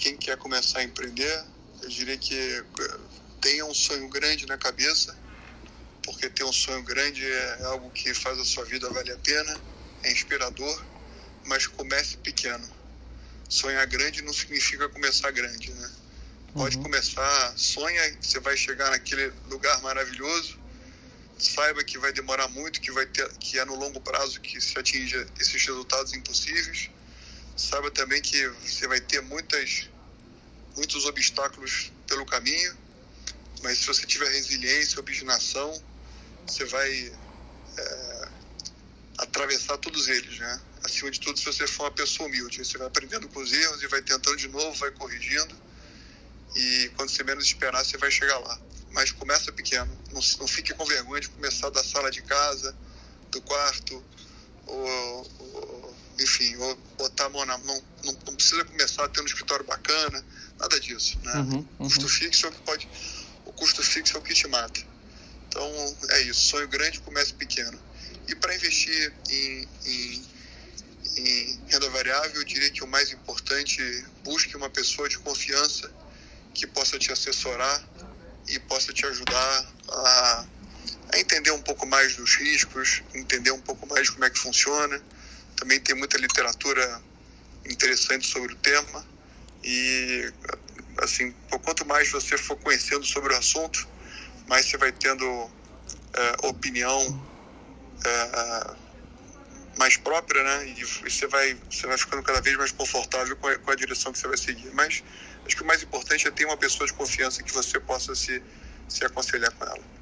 quem quer começar a empreender, eu diria que eh, tenha um sonho grande na cabeça, porque ter um sonho grande é algo que faz a sua vida valer a pena, é inspirador, mas comece pequeno. Sonhar grande não significa começar grande, né? Pode uhum. começar, sonha você vai chegar naquele lugar maravilhoso, saiba que vai demorar muito, que vai ter, que é no longo prazo que se atinja esses resultados impossíveis. Saiba também que você vai ter muitas, muitos obstáculos pelo caminho, mas se você tiver resiliência, obstinação, você vai é, atravessar todos eles, né? Acima de tudo, se você for uma pessoa humilde, você vai aprendendo com os erros e vai tentando de novo, vai corrigindo e quando você menos esperar, você vai chegar lá. Mas começa pequeno, não, não fique com vergonha de começar da sala de casa, do quarto, enfim, ou botar a mão na mão. Não, não, precisa começar tendo um escritório bacana, nada disso. Né? Uhum, uhum. Custo fixo é o que pode. O custo fixo é o que te mata. Então é isso, sonho grande, comece pequeno. E para investir em, em, em renda variável, eu diria que o mais importante, busque uma pessoa de confiança que possa te assessorar e possa te ajudar a, a entender um pouco mais dos riscos, entender um pouco mais de como é que funciona. Também tem muita literatura interessante sobre o tema e assim, quanto mais você for conhecendo sobre o assunto, mais você vai tendo é, opinião é, mais própria, né? E você vai, você vai ficando cada vez mais confortável com a, com a direção que você vai seguir. Mas acho que o mais importante é ter uma pessoa de confiança que você possa se, se aconselhar com ela.